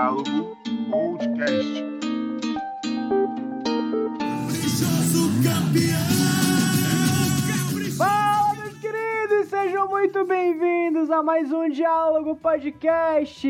Diálogo Podcast. Fala, meus queridos! Sejam muito bem-vindos a mais um Diálogo Podcast.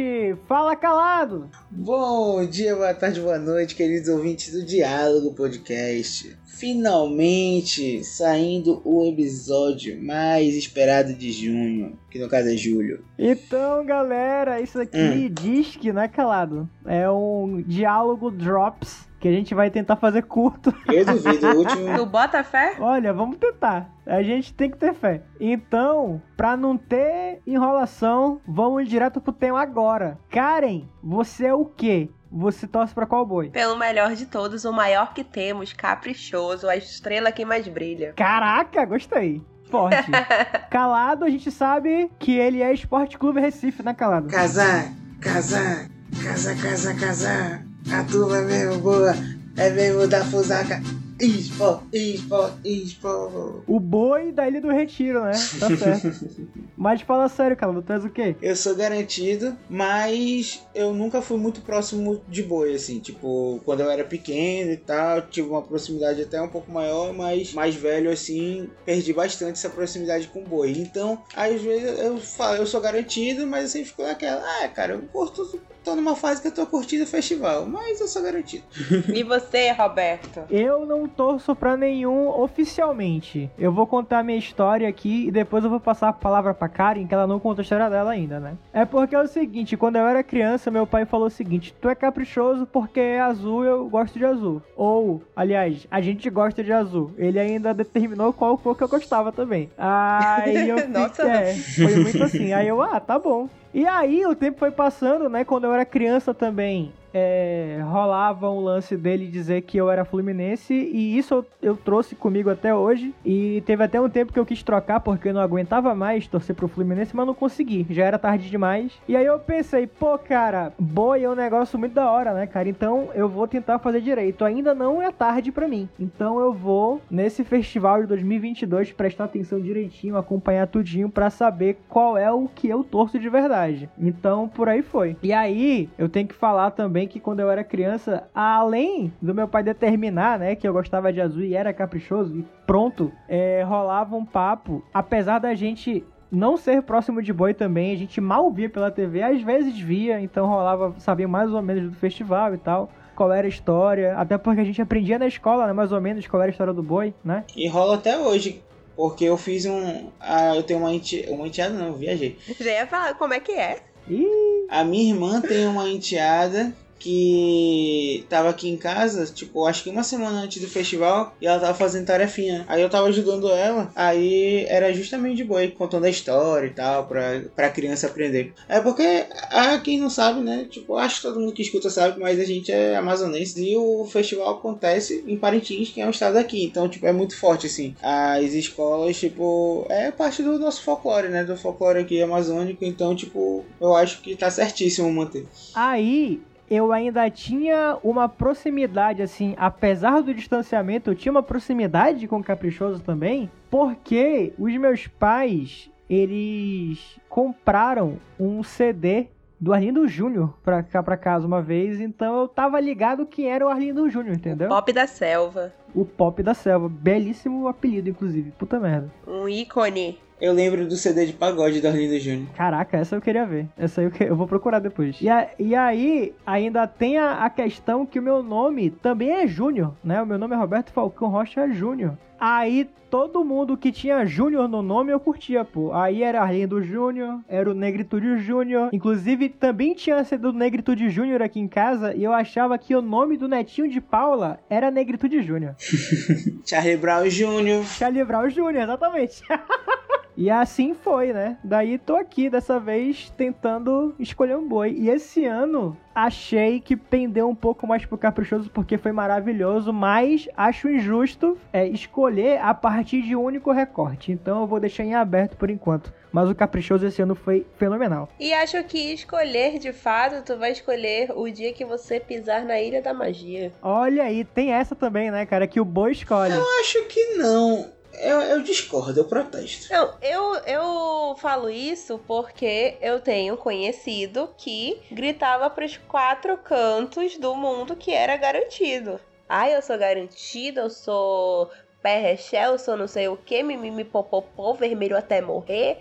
Fala calado! Bom dia, boa tarde, boa noite, queridos ouvintes do Diálogo Podcast. Finalmente saindo o episódio mais esperado de junho, que no caso é julho. Então, galera, isso aqui Hum. diz que, né, calado? É um Diálogo Drops que a gente vai tentar fazer curto. Eu duvido, o último. Tu bota fé? Olha, vamos tentar. A gente tem que ter fé. Então, pra não ter enrolação, vamos direto pro tema agora. Karen, você é o quê? Você torce pra qual boi? Pelo melhor de todos, o maior que temos, caprichoso, a estrela que mais brilha. Caraca, gostei. Forte. Calado, a gente sabe que ele é Esporte Clube Recife, né, Calado? Casar, casar, casar, casar, casar. A turma é mesmo boa, é mesmo da fusaca. Expo, expo, expo. O boi da Ilha do Retiro, né? Tá certo. Mas fala sério, Calado, tu és o quê? Eu sou garantido, mas eu nunca fui muito próximo de boi, assim. Tipo, quando eu era pequeno e tal, tive uma proximidade até um pouco maior, mas mais velho, assim, perdi bastante essa proximidade com boi. Então, às vezes eu falo, eu sou garantido, mas eu sempre fico naquela, ah, cara, eu curto, tô numa fase que eu tô curtindo o festival, mas eu sou garantido. E você, Roberto? Eu não torço pra nenhum oficialmente. Eu vou contar minha história aqui e depois eu vou passar a palavra pra Karen, que ela não contou a história dela ainda, né? É porque é o seguinte, quando eu era criança, meu pai falou o seguinte: tu é caprichoso porque é azul e eu gosto de azul. Ou, aliás, a gente gosta de azul. Ele ainda determinou qual cor que eu gostava também. Aí eu Nossa. é, foi muito assim. Aí eu, ah, tá bom. E aí o tempo foi passando, né? Quando eu era criança também, é, rolava um lance dele dizer que eu era fluminense e isso eu, eu trouxe comigo até hoje. E teve até um tempo que eu quis trocar porque eu não aguentava mais torcer pro Fluminense, mas não consegui. Já era tarde demais. E aí eu pensei, pô, cara, boi é um negócio muito da hora, né, cara? Então eu vou tentar fazer direito. Ainda não é tarde pra mim. Então eu vou nesse festival de 2022 prestar atenção direitinho, acompanhar tudinho pra saber qual é o que eu torço de verdade. Então por aí foi. E aí eu tenho que falar também que quando eu era criança, além do meu pai determinar, né, que eu gostava de azul e era caprichoso e pronto, é, rolava um papo, apesar da gente não ser próximo de boi também, a gente mal via pela TV, às vezes via, então rolava, sabia mais ou menos do festival e tal. Qual era a história, até porque a gente aprendia na escola, né, mais ou menos, qual era a história do boi, né? E rola até hoje. Porque eu fiz um. Ah, eu tenho uma enteada. Uma enteada não, eu viajei. Já ia falar como é que é? Ih, A minha irmã tem uma enteada que tava aqui em casa, tipo, acho que uma semana antes do festival, e ela tava fazendo tarefinha. Aí eu tava ajudando ela, aí era justamente de boi, contando a história e tal, pra, pra criança aprender. É porque, ah, quem não sabe, né, tipo, acho que todo mundo que escuta sabe, mas a gente é amazonense e o festival acontece em Parintins, que é um estado aqui, então, tipo, é muito forte, assim. As escolas, tipo, é parte do nosso folclore, né, do folclore aqui amazônico, então, tipo, eu acho que tá certíssimo manter. Aí eu ainda tinha uma proximidade, assim, apesar do distanciamento, eu tinha uma proximidade com o Caprichoso também, porque os meus pais, eles compraram um CD do Arlindo Júnior pra cá pra casa uma vez, então eu tava ligado que era o Arlindo Júnior, entendeu? Pop da selva. O Pop da Selva, belíssimo apelido, inclusive, puta merda. Um ícone. Eu lembro do CD de pagode do Arlindo Júnior. Caraca, essa eu queria ver. Essa aí eu, que- eu vou procurar depois. E, a- e aí, ainda tem a, a questão que o meu nome também é Júnior, né? O meu nome é Roberto Falcão Rocha Júnior. Aí, todo mundo que tinha Júnior no nome eu curtia, pô. Aí era Arlindo Júnior, era o Negritude Júnior. Inclusive, também tinha sido do Negritude Júnior aqui em casa e eu achava que o nome do netinho de Paula era Negritude Júnior. Charlie Brown Jr. Charlie Brown Jr., exatamente. E assim foi, né? Daí tô aqui dessa vez tentando escolher um boi. E esse ano achei que pendeu um pouco mais pro caprichoso porque foi maravilhoso, mas acho injusto é, escolher a partir de um único recorte. Então eu vou deixar em aberto por enquanto. Mas o caprichoso esse ano foi fenomenal. E acho que escolher de fato, tu vai escolher o dia que você pisar na Ilha da Magia. Olha aí, tem essa também, né, cara? Que o boi escolhe. Eu acho que não. Eu, eu discordo, eu protesto. Não, eu, eu falo isso porque eu tenho conhecido que gritava pros quatro cantos do mundo que era garantido. Ai, eu sou garantido, eu sou pé eu sou não sei o que, mimimi popopô, vermelho até morrer.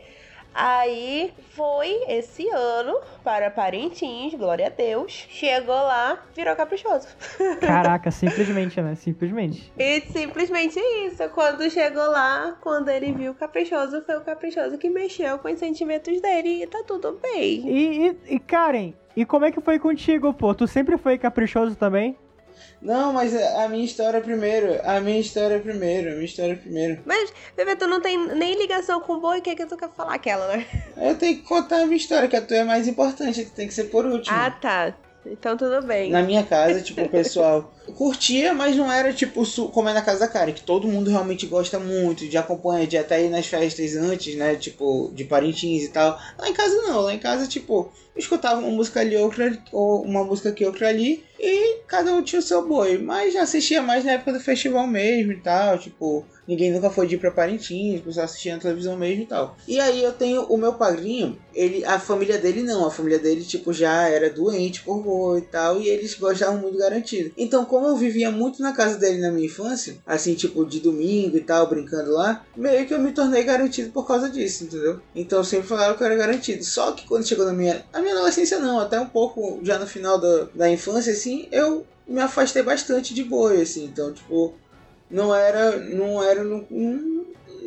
Aí foi esse ano para Parintins, glória a Deus. Chegou lá, virou caprichoso. Caraca, simplesmente, né? Simplesmente. E simplesmente isso. Quando chegou lá, quando ele viu o caprichoso, foi o caprichoso que mexeu com os sentimentos dele e tá tudo bem. E, e, e Karen, e como é que foi contigo, pô? Tu sempre foi caprichoso também? Não, mas a minha história primeiro. A minha história primeiro. A minha história primeiro. Mas, bebê, tu não tem nem ligação com o boi, o que é que tu quer falar aquela, né? Eu tenho que contar a minha história, que a tua é mais importante, tu tem que ser por último. Ah, tá. Então tudo bem. Na minha casa, tipo, o pessoal curtia, mas não era tipo como é na casa da Karen, que todo mundo realmente gosta muito de acompanhar, de até ir nas festas antes, né? Tipo, de parentins e tal. Lá em casa não, lá em casa, tipo, escutava uma música ali, outra, ou uma música aqui, outra ali, e cada um tinha o seu boi. Mas assistia mais na época do festival mesmo e tal, tipo, ninguém nunca foi de ir pra Parintins, pessoal assistia na televisão mesmo e tal. E aí eu tenho o meu padrinho, ele, a família dele não, a família dele, tipo, já era doente por boi e tal, e eles gostavam muito garantido. Então, como eu vivia muito na casa dele na minha infância, assim, tipo, de domingo e tal, brincando lá, meio que eu me tornei garantido por causa disso, entendeu? Então sempre falava que eu era garantido. Só que quando chegou na minha. Na minha adolescência não, até um pouco já no final da, da infância, assim, eu me afastei bastante de boi, assim. Então, tipo, não era. Não era. Não,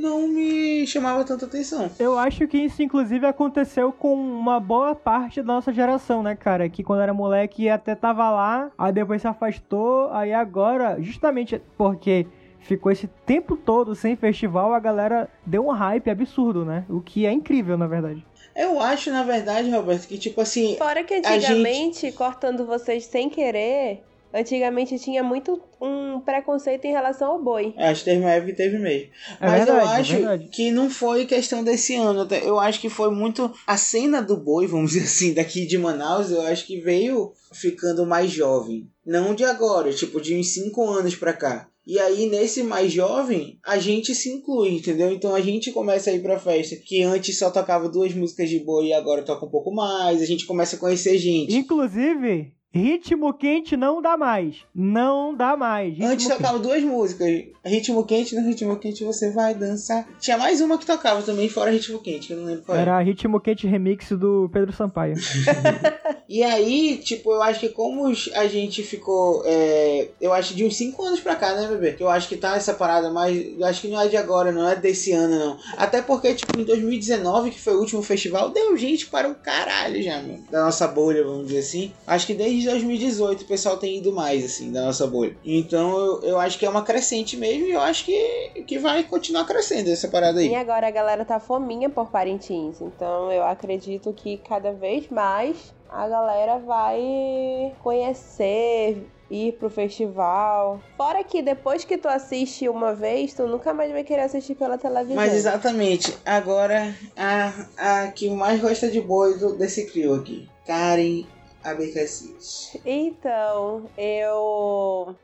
não me chamava tanta atenção. Eu acho que isso, inclusive, aconteceu com uma boa parte da nossa geração, né, cara? Que quando era moleque até tava lá, aí depois se afastou, aí agora, justamente porque ficou esse tempo todo sem festival, a galera deu um hype absurdo, né? O que é incrível, na verdade. Eu acho, na verdade, Roberto, que tipo assim. Fora que antigamente, gente... cortando vocês sem querer, Antigamente tinha muito um preconceito em relação ao boi. É, acho que teve uma época que teve mesmo. É Mas verdade, eu é acho é que não foi questão desse ano. Eu acho que foi muito a cena do boi, vamos dizer assim, daqui de Manaus, eu acho que veio ficando mais jovem. Não de agora, tipo de uns 5 anos pra cá. E aí, nesse mais jovem, a gente se inclui, entendeu? Então a gente começa a ir pra festa que antes só tocava duas músicas de boi e agora toca um pouco mais. A gente começa a conhecer gente. Inclusive, Ritmo quente não dá mais. Não dá mais. Ritmo Antes tocava duas músicas. Ritmo quente, no ritmo quente você vai dançar. Tinha mais uma que tocava também, fora ritmo quente, que eu não lembro qual era. Era ritmo quente remix do Pedro Sampaio. e aí, tipo, eu acho que como a gente ficou. É, eu acho de uns 5 anos pra cá, né, bebê? Eu acho que tá essa parada, mas eu acho que não é de agora, não é desse ano, não. Até porque, tipo, em 2019, que foi o último festival, deu gente para o caralho já, meu. Da nossa bolha, vamos dizer assim. Acho que desde 2018 o pessoal tem ido mais, assim, da nossa bolha. Então eu, eu acho que é uma crescente mesmo e eu acho que, que vai continuar crescendo essa parada aí. E agora a galera tá fominha por Parintins, então eu acredito que cada vez mais a galera vai conhecer, ir pro festival. Fora que depois que tu assiste uma vez, tu nunca mais vai querer assistir pela televisão. Mas exatamente. Agora, a, a que mais gosta de boi do, desse trio aqui. Karen Abecassis? Então, eu.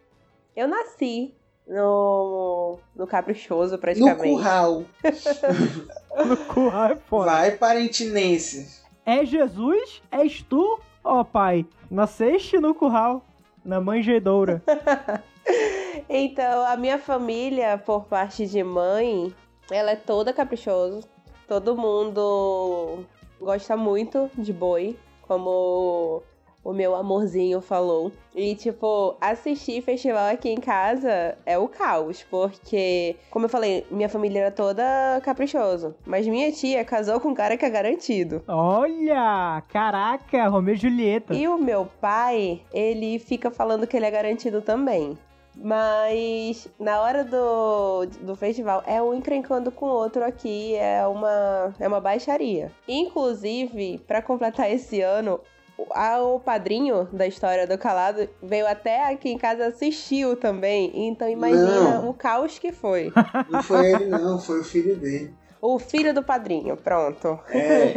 Eu nasci no, no Caprichoso, praticamente. No Curral. no Curral é foda. Vai, parentinense. É Jesus? És tu, ó oh, pai? Nasceste no Curral, na manjedoura. então, a minha família, por parte de mãe, ela é toda caprichoso. Todo mundo gosta muito de boi como o meu amorzinho falou. E, tipo, assistir festival aqui em casa é o caos, porque, como eu falei, minha família era toda caprichoso. Mas minha tia casou com um cara que é garantido. Olha! Caraca, Romeu e Julieta. E o meu pai, ele fica falando que ele é garantido também. Mas na hora do, do festival é um encrencando com o outro aqui, é uma, é uma baixaria. Inclusive, para completar esse ano, o padrinho da história do Calado veio até aqui em casa assistiu também. Então imagina não. o caos que foi. Não foi ele, não, foi o filho dele. O filho do padrinho, pronto. É.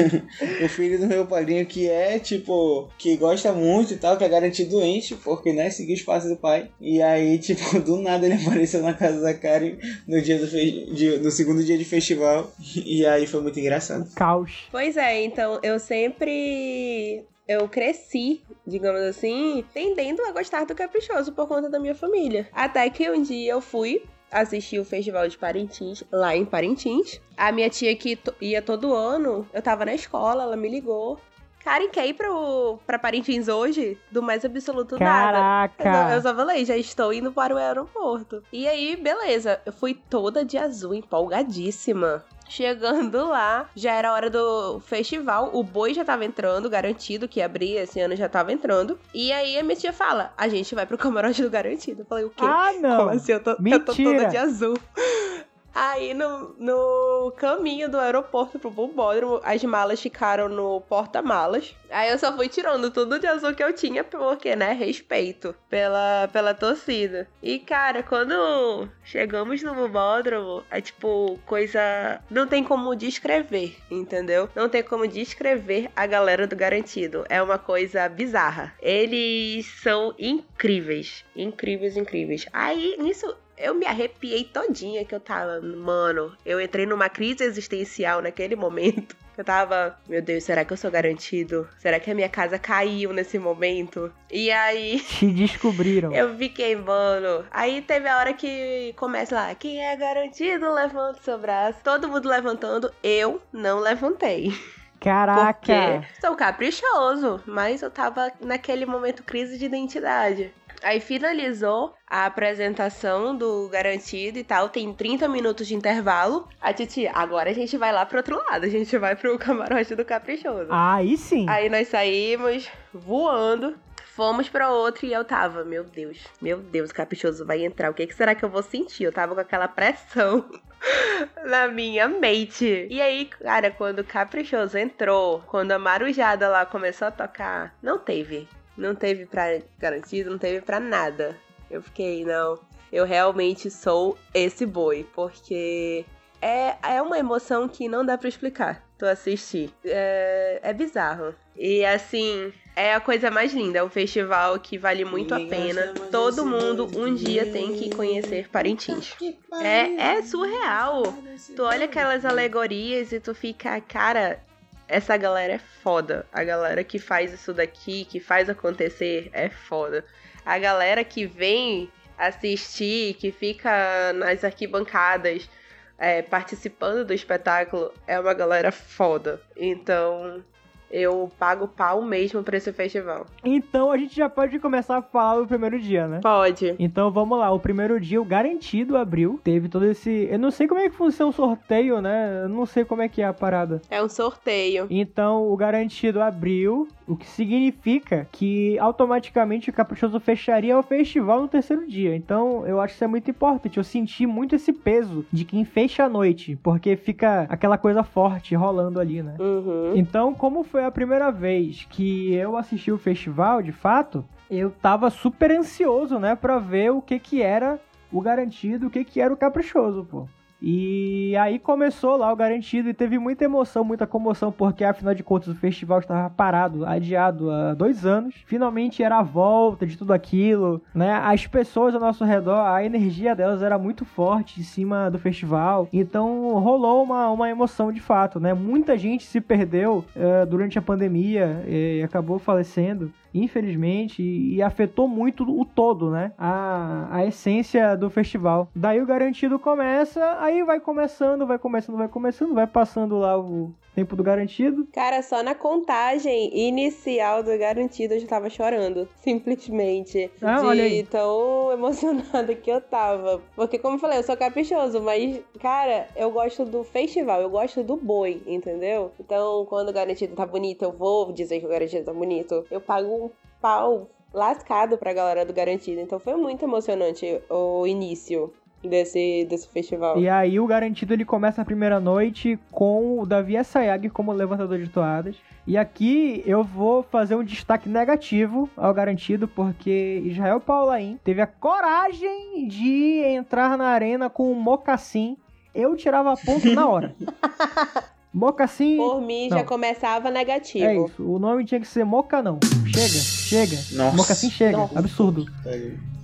o filho do meu padrinho que é, tipo, que gosta muito e tal, que é garantido doente, porque, né, seguiu os passos do pai. E aí, tipo, do nada ele apareceu na casa da Karen no dia do, fe... no segundo dia de festival. E aí foi muito engraçado. Caos. Pois é, então eu sempre eu cresci, digamos assim, tendendo a gostar do caprichoso por conta da minha família. Até que um dia eu fui assistir o Festival de Parintins, lá em Parintins. A minha tia que ia todo ano, eu tava na escola, ela me ligou. Karen, quer ir pro, pra Parintins hoje? Do mais absoluto Caraca. nada. Eu, eu só falei, já estou indo para o aeroporto. E aí, beleza. Eu fui toda de azul, empolgadíssima. Chegando lá, já era hora do festival. O boi já tava entrando, garantido que abria esse ano já tava entrando. E aí a minha tia fala: a gente vai pro camarote do garantido. Eu falei, o quê? Ah, não. Como assim? Eu tô, eu tô toda de azul. Aí no, no caminho do aeroporto pro bombódromo, as malas ficaram no porta-malas. Aí eu só fui tirando tudo de azul que eu tinha, porque, né, respeito pela, pela torcida. E, cara, quando chegamos no bombódromo, é tipo coisa. Não tem como descrever, entendeu? Não tem como descrever a galera do Garantido. É uma coisa bizarra. Eles são incríveis. Incríveis, incríveis. Aí, nisso, eu me arrepiei todinha que eu tava, mano, eu entrei numa crise existencial naquele momento. Eu tava, meu Deus, será que eu sou garantido? Será que a minha casa caiu nesse momento? E aí. Te descobriram. Eu fiquei, mano. Aí teve a hora que começa lá, quem é garantido, levanta seu braço. Todo mundo levantando, eu não levantei. Caraca! Porque sou caprichoso, mas eu tava naquele momento crise de identidade. Aí finalizou a apresentação do garantido e tal. Tem 30 minutos de intervalo. A Titi, agora a gente vai lá pro outro lado. A gente vai pro camarote do Caprichoso. Aí sim. Aí nós saímos voando. Fomos pra outro e eu tava, meu Deus, meu Deus, o caprichoso vai entrar. O que, que será que eu vou sentir? Eu tava com aquela pressão na minha mente. E aí, cara, quando o caprichoso entrou, quando a marujada lá começou a tocar, não teve. Não teve pra garantido, não teve pra nada. Eu fiquei, não. Eu realmente sou esse boi, porque é, é uma emoção que não dá para explicar. Tu assistir. É, é bizarro. E assim, é a coisa mais linda. É um festival que vale muito a pena. Todo mundo um dia tem que conhecer Parintins. É, é surreal. Tu olha aquelas alegorias e tu fica, cara, essa galera é foda. A galera que faz isso daqui, que faz acontecer, é foda. A galera que vem assistir, que fica nas arquibancadas é, participando do espetáculo, é uma galera foda. Então, eu pago pau mesmo pra esse festival. Então a gente já pode começar a falar do primeiro dia, né? Pode. Então vamos lá, o primeiro dia, o garantido abriu. Teve todo esse. Eu não sei como é que funciona o sorteio, né? Eu não sei como é que é a parada. É um sorteio. Então o garantido abriu. O que significa que automaticamente o Caprichoso fecharia o festival no terceiro dia. Então eu acho que isso é muito importante. Eu senti muito esse peso de quem fecha a noite, porque fica aquela coisa forte rolando ali, né? Uhum. Então, como foi a primeira vez que eu assisti o festival, de fato, eu tava super ansioso, né, pra ver o que que era o garantido, o que que era o caprichoso, pô. E aí começou lá o garantido e teve muita emoção, muita comoção, porque afinal de contas o festival estava parado, adiado há dois anos. Finalmente era a volta de tudo aquilo, né? As pessoas ao nosso redor, a energia delas era muito forte em cima do festival. Então rolou uma, uma emoção de fato, né? Muita gente se perdeu uh, durante a pandemia e acabou falecendo infelizmente, e, afetou muito o todo, né? A, a essência do festival. Daí o garantido começa, aí vai começando, vai começando, vai começando, vai passando lá o tempo do garantido. Cara, só na contagem inicial do garantido eu já tava chorando, simplesmente. Ah, de olha aí. tão emocionada que eu tava. Porque, como eu falei, eu sou caprichoso, mas, cara, eu gosto do festival, eu gosto do boi, entendeu? Então, quando o garantido tá bonito, eu vou dizer que o garantido tá bonito. Eu pago um pau lascado pra galera do garantido. Então foi muito emocionante o início desse, desse festival. E aí o garantido ele começa a primeira noite com o Davi Assayag como levantador de toadas. E aqui eu vou fazer um destaque negativo ao garantido, porque Israel Paulaim teve a coragem de entrar na arena com um mocassim eu tirava ponto na hora. Mocassim. Por mim já Não. começava negativo. É isso. O nome tinha que ser Moca não. Chega, chega. Nossa. Mocassim chega. Nossa. Absurdo.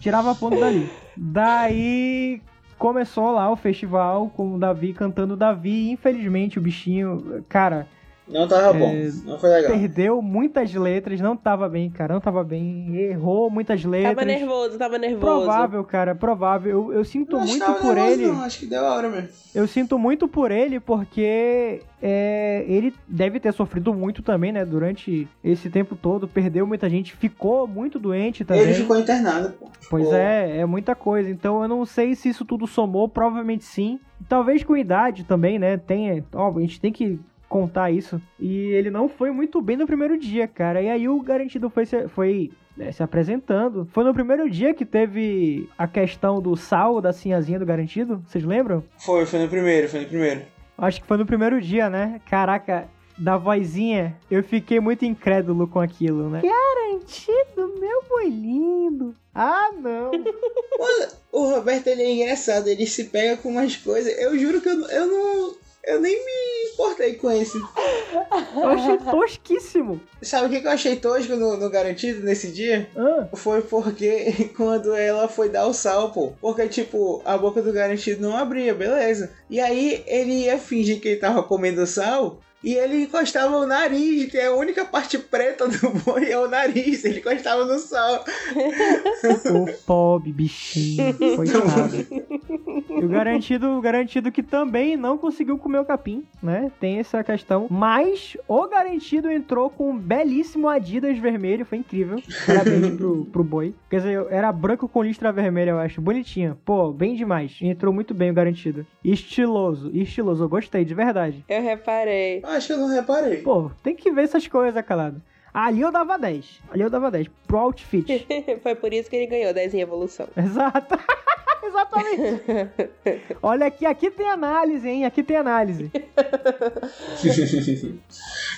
Tirava ponto dali. Daí começou lá o festival com o Davi cantando Davi. Infelizmente o bichinho, cara, Não tava bom. É, Não foi legal. perdeu muitas letras. Não tava bem, cara. Não tava bem. Errou muitas letras. Tava nervoso, tava nervoso. Provável, cara, provável. Eu, eu sinto Não muito por nervoso, ele. Não, acho que deu a hora mesmo. Eu sinto muito por ele porque é, ele deve ter sofrido muito também, né? Durante esse tempo todo, perdeu muita gente, ficou muito doente também. Ele ficou internado, pô. Pois Ficou- é, é muita coisa. Então eu não sei se isso tudo somou, provavelmente sim. Talvez com idade também, né? Tem, ó, a gente tem que contar isso. E ele não foi muito bem no primeiro dia, cara. E aí o garantido foi se, foi né, se apresentando. Foi no primeiro dia que teve a questão do sal da sinhazinha do garantido. Vocês lembram? Foi, foi no primeiro, foi no primeiro. Acho que foi no primeiro dia, né? Caraca, da vozinha, eu fiquei muito incrédulo com aquilo, né? Garantido, meu boi lindo. Ah, não. O Roberto, ele é engraçado, ele se pega com umas coisas. Eu juro que eu, eu não. Eu nem me importei com isso. Eu achei tosquíssimo. Sabe o que que eu achei tosco no, no Garantido nesse dia? Ah, Foi porque quando ela foi dar o sal, pô. Porque, tipo, a boca do Garantido não abria, beleza. E aí ele ia fingir que ele tava comendo sal. E ele encostava o nariz, que é a única parte preta do boi, é o nariz. Ele encostava no sal. o pobre bichinho, coitado. E o garantido, o garantido que também não conseguiu comer o capim, né? Tem essa questão. Mas o garantido entrou com um belíssimo Adidas vermelho, foi incrível. Parabéns pro, pro boi. Quer dizer, era branco com listra vermelha, eu acho. Bonitinho. Pô, bem demais. Entrou muito bem o garantido. Estiloso, estiloso. Eu gostei, de verdade. Eu reparei. Acho que eu não reparei. Pô, tem que ver essas coisas, calado. Ali eu dava 10. Ali eu dava 10. Pro outfit. Foi por isso que ele ganhou 10 em evolução. Exato. Exatamente. Olha aqui, aqui tem análise, hein? Aqui tem análise.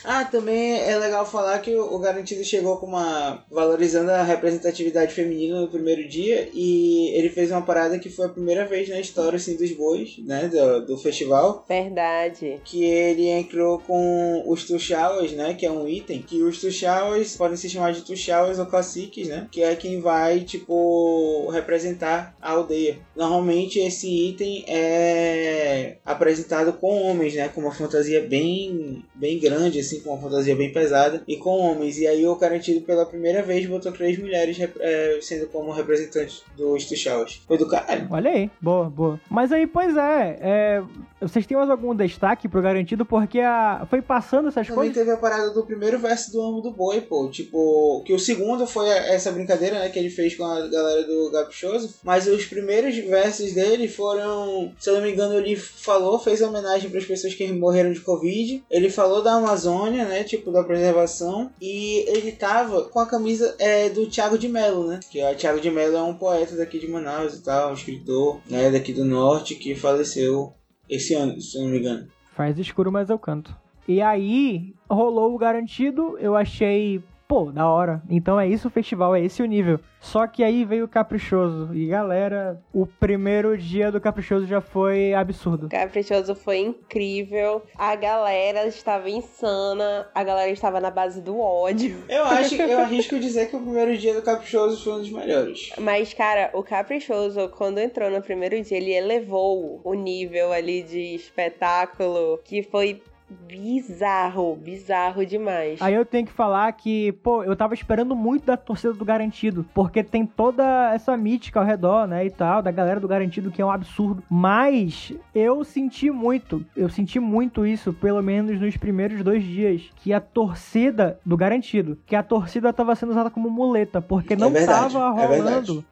Ah, também é legal falar que o Garantido chegou com uma. valorizando a representatividade feminina no primeiro dia e ele fez uma parada que foi a primeira vez na história assim, dos bois, né? Do, do festival. Verdade. Que ele entrou com os tuxawas, né? Que é um item. Que os tuxawas podem se chamar de tuxawas ou caciques, né? Que é quem vai, tipo, representar a aldeia. Normalmente esse item é apresentado com homens, né? Com uma fantasia bem, bem grande, assim, com uma fantasia bem pesada e com homens. E aí o Garantido pela primeira vez botou três mulheres é, sendo como representantes dos tuxawas. Foi do caralho. Olha aí. Boa, boa. Mas aí, pois é. é, vocês têm mais algum destaque pro garantido? Porque a, foi passando essas Também coisas. teve a parada do primeiro verso do Amo do Boi, pô. Tipo, que o segundo foi essa brincadeira, né, que ele fez com a galera do Gapichoso. Mas os primeiros versos dele foram, se eu não me engano, ele falou, fez homenagem para as pessoas que morreram de Covid. Ele falou da Amazônia, né, tipo, da preservação. E ele tava com a camisa é, do Thiago de Mello, né. Que o Thiago de Mello é um poeta daqui de Manaus e tal, um escritor, né, daqui do norte, que faleceu esse ano, se eu não me engano. Faz escuro, mas eu canto. E aí, rolou o garantido. Eu achei, pô, da hora. Então é isso o festival, é esse o nível. Só que aí veio o Caprichoso. E galera, o primeiro dia do Caprichoso já foi absurdo. Caprichoso foi incrível. A galera estava insana. A galera estava na base do ódio. Eu acho, eu arrisco dizer que o primeiro dia do Caprichoso foi um dos melhores. Mas, cara, o Caprichoso, quando entrou no primeiro dia, ele elevou o nível ali de espetáculo que foi bizarro, bizarro demais. Aí eu tenho que falar que, pô, eu tava esperando muito da torcida do Garantido, porque tem toda essa mítica ao redor, né, e tal, da galera do Garantido, que é um absurdo. Mas eu senti muito, eu senti muito isso, pelo menos nos primeiros dois dias, que a torcida do Garantido, que a torcida tava sendo usada como muleta, porque É não verdade, tava é rolando.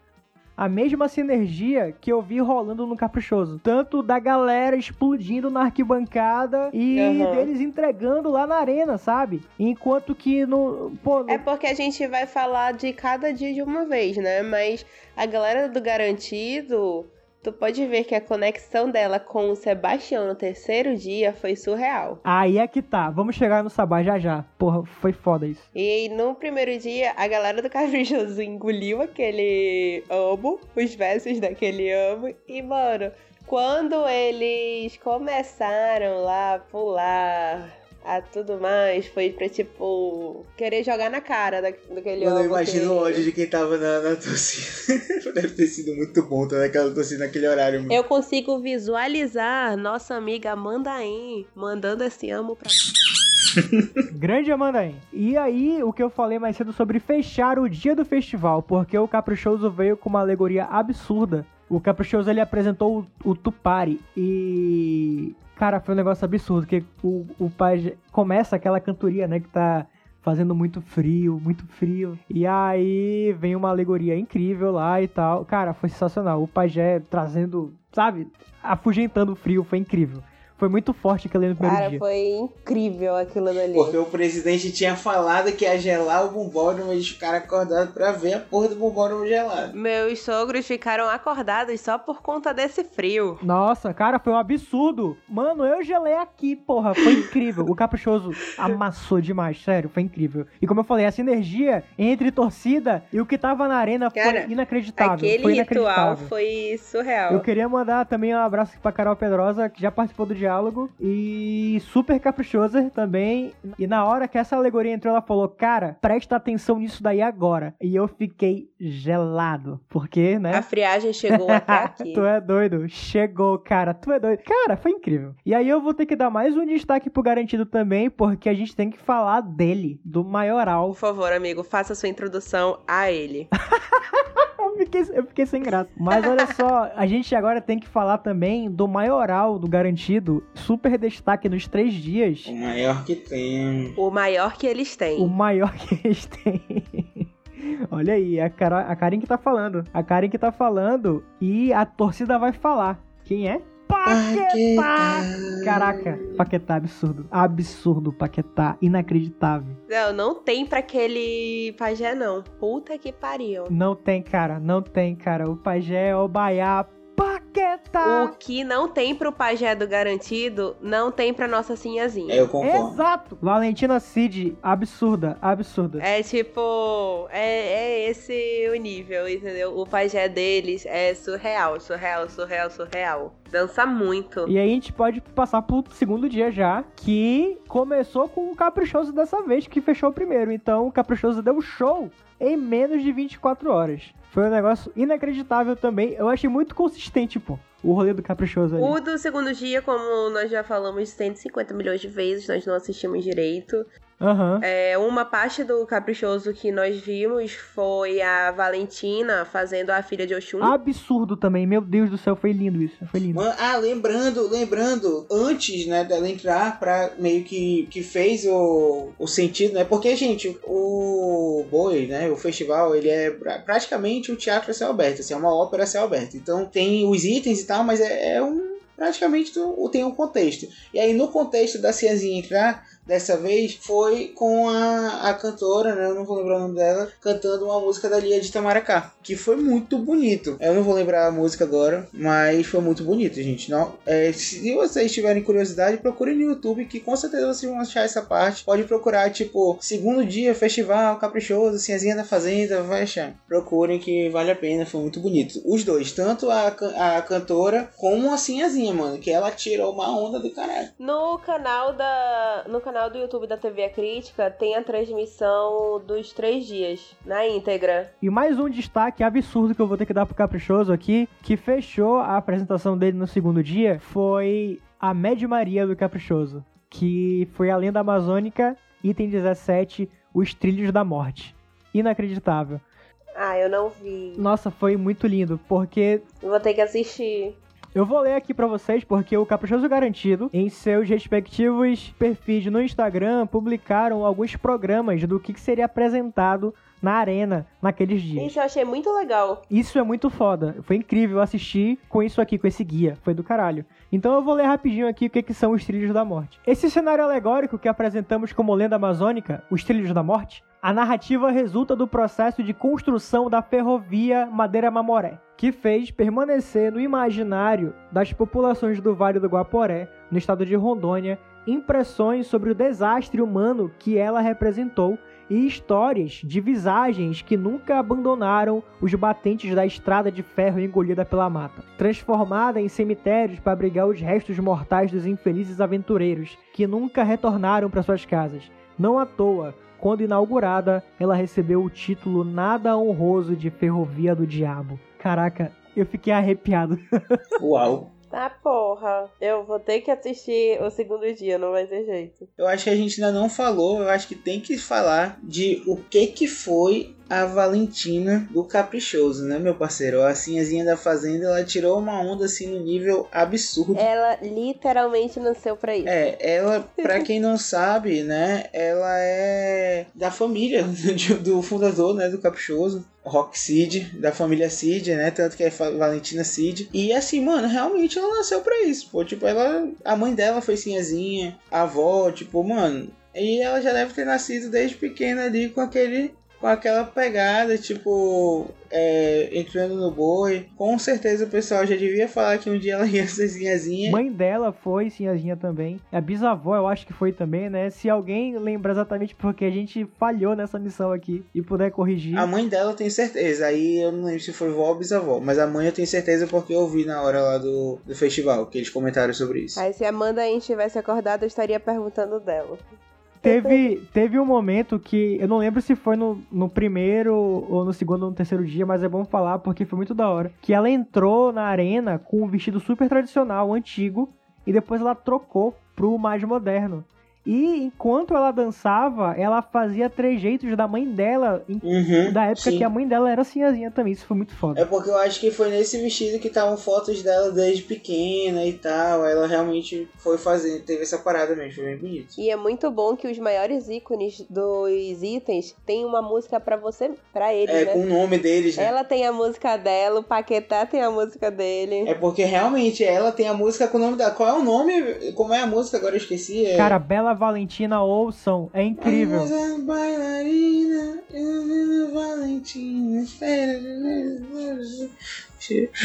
A mesma sinergia que eu vi rolando no Caprichoso. Tanto da galera explodindo na arquibancada e Aham. deles entregando lá na arena, sabe? Enquanto que no. Pô, no- É porque a gente vai falar de cada dia de uma vez, né? Mas a galera do Garantido, tu pode ver que a conexão dela com o Sebastião no terceiro dia foi surreal. Aí é que tá. Vamos chegar no Sabá já já. Porra, foi foda isso. E no primeiro dia, a galera do Caprichoso engoliu aquele amo, os versos daquele amo, e, mano, Quando eles começaram lá a pular a tudo mais, foi pra tipo querer jogar na cara da, daquele Mano, eu imagino que- o ódio de quem tava na, na torcida. Deve ter sido muito bom toda aquela torcida naquele horário. mano. Eu consigo visualizar nossa amiga Amandaim mandando esse amo pra Grande Amandaim. E aí, o que eu falei mais cedo sobre fechar o dia do festival, porque o Caprichoso veio com uma alegoria absurda. O Caprichoso ele apresentou o, o Tupari e. Cara, foi um negócio absurdo, que o, o pai começa aquela cantoria, né, que tá fazendo muito frio, muito frio. E aí vem uma alegoria incrível lá e tal. Cara, foi sensacional. O pajé trazendo, sabe, afugentando o frio, foi incrível. Foi muito forte aquele no primeiro Cara, dia. foi incrível aquilo dali. Porque o presidente tinha falado que ia gelar o bombódromo e eles ficaram acordados pra ver a porra do bombódromo gelado. Meus sogros ficaram acordados só por conta desse frio. Nossa, cara, foi um absurdo. Mano, eu gelei aqui, porra. Foi incrível. O Caprichoso amassou demais, sério, foi incrível. E como eu falei, essa energia entre torcida e o que tava na arena Cara, foi inacreditável. Aquele foi ritual inacreditável. foi surreal. Eu queria mandar também um abraço aqui pra Carol Pedrosa, que já participou do diálogo. E super caprichosa também. E na hora que essa alegoria entrou, ela falou: Cara, presta atenção nisso daí agora. E eu fiquei gelado. Porque, né? A friagem chegou até aqui. tu é doido. Chegou, cara. Tu é doido. Cara, foi incrível. E aí eu vou ter que dar mais um destaque pro garantido também, porque a gente tem que falar dele, do maioral. Por favor, amigo, faça sua introdução a ele. Eu fiquei, eu fiquei sem graça. Mas olha só, a gente agora tem que falar também do maioral do garantido. Super destaque nos três dias. O maior que tem. O maior que eles O têm. maior que eles têm. Olha aí, a, Cara, a Karen que tá falando. A Karen que tá falando e a torcida vai falar. Quem é? Paquetá! Caraca, Paquetá absurdo. Absurdo, Paquetá. Inacreditável. Não, não tem pra aquele pajé, não. Puta que pariu. Não tem, cara. Não tem, cara. O Pajé é o Baiá. O que não tem pro pajé do garantido, não tem pra nossa sinhazinha. É, eu concordo. Exato! Valentina Cid, absurda, absurda. É tipo, é, é esse o nível, entendeu? O pajé deles é surreal, surreal, surreal, surreal. Dança muito. E aí a gente pode passar pro segundo dia já, que começou com o Caprichoso dessa vez, que fechou o primeiro. Então o Caprichoso deu show em menos de 24 horas. Foi um negócio inacreditável também. Eu achei muito consistente, pô, o rolê do Caprichoso ali. O do segundo dia, como nós já falamos 150 milhões de vezes, nós não assistimos direito. Aham. É, uma parte do Caprichoso que nós vimos foi a Valentina fazendo a filha de Oxum. Absurdo também, meu Deus do céu, foi lindo isso, foi lindo. Ah, lembrando, lembrando, antes, né, dela entrar pra meio que, que fez o, o sentido, né? Porque, gente, o Boi, né, o festival, ele é pra- praticamente o teatro a céu aberto, assim, é uma ópera a céu aberto. Então tem os itens e mas é, é um praticamente tu- tem um contexto. E aí no contexto da Ciazinha entrar, dessa vez, foi com a, a cantora, né, eu não vou lembrar o nome dela, cantando uma música da Lia de Tamaracá, que foi muito bonito. Eu não vou lembrar a música agora, mas foi muito bonito, gente. Não, é, se vocês tiverem curiosidade, procurem no YouTube, que com certeza vocês vão achar essa parte. Pode procurar, tipo, segundo dia, festival, caprichoso, Ciazinha da Fazenda, vai achar. Procurem que vale a pena, foi muito bonito. Os dois, tanto a, a cantora como a Ciazinha, mano, que ela tirou uma onda do caralho. No canal da. No canal do YouTube da TV A Crítica tem a transmissão dos três dias, na íntegra. E mais um destaque absurdo que eu vou ter que dar pro Caprichoso aqui, que fechou a apresentação dele no segundo dia, foi a Média Maria do Caprichoso, que foi a lenda amazônica, item 17, os Trilhos da Morte. Inacreditável. Ah, eu não vi. Nossa, foi muito lindo, porque Vou ter que assistir. Eu vou ler aqui pra vocês, porque o Caprichoso Garantido, em seus respectivos perfis no Instagram, publicaram alguns programas do que que seria apresentado na arena naqueles dias. Isso eu achei muito legal. Isso é muito foda. Foi incrível assistir com isso aqui, com esse guia. Foi do caralho. Então eu vou ler rapidinho aqui o que, que são os Trilhos da Morte. Esse cenário alegórico que apresentamos como lenda amazônica, os Trilhos da Morte, a narrativa resulta do processo de construção da ferrovia Madeira-Mamoré, que fez permanecer no imaginário das populações do Vale do Guaporé, no estado de Rondônia, impressões sobre o desastre humano que ela representou e histórias de visagens que nunca abandonaram os batentes da estrada de ferro engolida pela mata, transformada em cemitérios para abrigar os restos mortais dos infelizes aventureiros que nunca retornaram para suas casas. Não à toa, quando inaugurada, ela recebeu o título nada honroso de Ferrovia do Diabo. Caraca, eu fiquei arrepiado. Uau. Ah, porra. Eu vou ter que assistir o segundo dia, não vai ter jeito. Eu acho que a gente ainda não falou, eu acho que tem que falar de o que que foi a Valentina do Caprichoso, né, meu parceiro? A Sinhazinha da Fazenda, ela tirou uma onda assim no nível absurdo. Ela literalmente nasceu pra isso. É, ela, pra quem não sabe, né, ela é da família do fundador, né, do Caprichoso. Rock Cid, da família Cid, né? Tanto que é Valentina Cid. E assim, mano, realmente ela nasceu pra isso, pô. Tipo, ela. A mãe dela foi Sinhazinha, a avó, tipo, mano. E ela já deve ter nascido desde pequena ali com aquele com aquela pegada, tipo, é, entrando no boi. Com certeza o pessoal já devia falar que um dia ela ia ser Sinhazinha. Mãe dela foi Sinhazinha também. A bisavó eu acho que foi também, né? Se alguém lembra exatamente porque a gente falhou nessa missão aqui e puder corrigir. A mãe dela eu tenho certeza. Aí eu não lembro se foi vó ou bisavó. Mas a mãe eu tenho certeza porque eu vi na hora lá do, do festival, que eles comentaram sobre isso. Aí se a Amanda aí tivesse acordado, eu estaria perguntando dela. Teve, teve um momento que eu não lembro se foi no, no primeiro ou no segundo ou no terceiro dia, mas é bom falar porque foi muito da hora. Que ela entrou na arena com um vestido super tradicional, antigo, e depois ela trocou pro mais moderno. E enquanto ela dançava, ela fazia trejeitos da mãe dela, Uhum, da época sim. que a mãe dela era sinhazinha também. Isso foi muito foda. É porque eu acho que foi nesse vestido que estavam fotos dela desde pequena e tal. Ela realmente foi fazendo, teve essa parada mesmo, foi bem bonito. E é muito bom que os maiores ícones dos itens têm uma música pra você, pra eles, É, né? com o nome deles, né? Ela tem a música dela, o Paquetá tem a música dele. É porque realmente ela tem a música com o nome dela. Qual é o nome? Como é a música? Agora eu esqueci. É... Cara, Bela Valentina ouçam, é incrível. Bailarina, Valentina,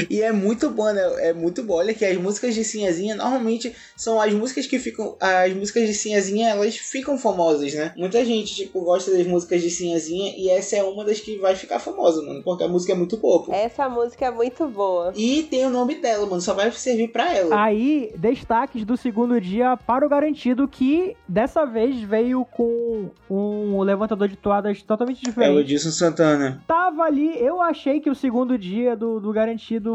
E é muito bom, né? É muito bom. Olha que as músicas de Sinhazinha normalmente são as músicas que ficam. As músicas de Sinhazinha elas ficam famosas, né? Muita gente, tipo, gosta das músicas de Sinhazinha e essa é uma das que vai ficar famosa, mano. Porque a música é muito boa, pô. Essa música é muito boa. E tem o nome dela, mano. Só vai servir pra ela. Aí, destaques do segundo dia para o garantido, que dessa vez veio com um levantador de toadas totalmente É o diferente. Edilson Santana. Tava ali, eu achei que o segundo dia do, do garantido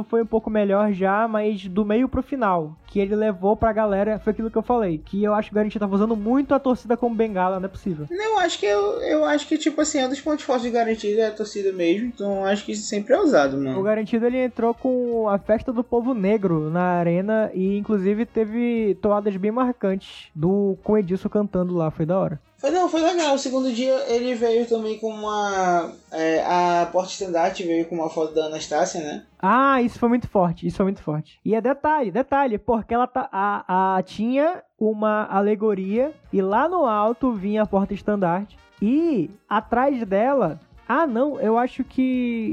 foi um pouco melhor já, mas do meio pro final, que ele levou pra galera, foi aquilo que eu falei, que eu acho que o garantido tava usando muito a torcida como bengala, não é possível. Eu acho que eu, eu acho que, tipo assim, é um dos pontos fortes de garantido é a torcida mesmo. Então acho que isso sempre é usado, O mano. garantido ele entrou com a festa do povo negro na arena e inclusive teve toadas bem marcantes do com o Edilson cantando lá, foi da hora. Foi, não, foi legal. O segundo dia ele veio também com uma. é, a porta estandarte veio com uma foto da Anastácia, né? Ah, isso foi muito forte, isso foi muito forte. E é detalhe, detalhe, porque ela tá, a, a- tinha uma alegoria e lá no alto vinha a porta estandarte e atrás dela, ah não, eu acho que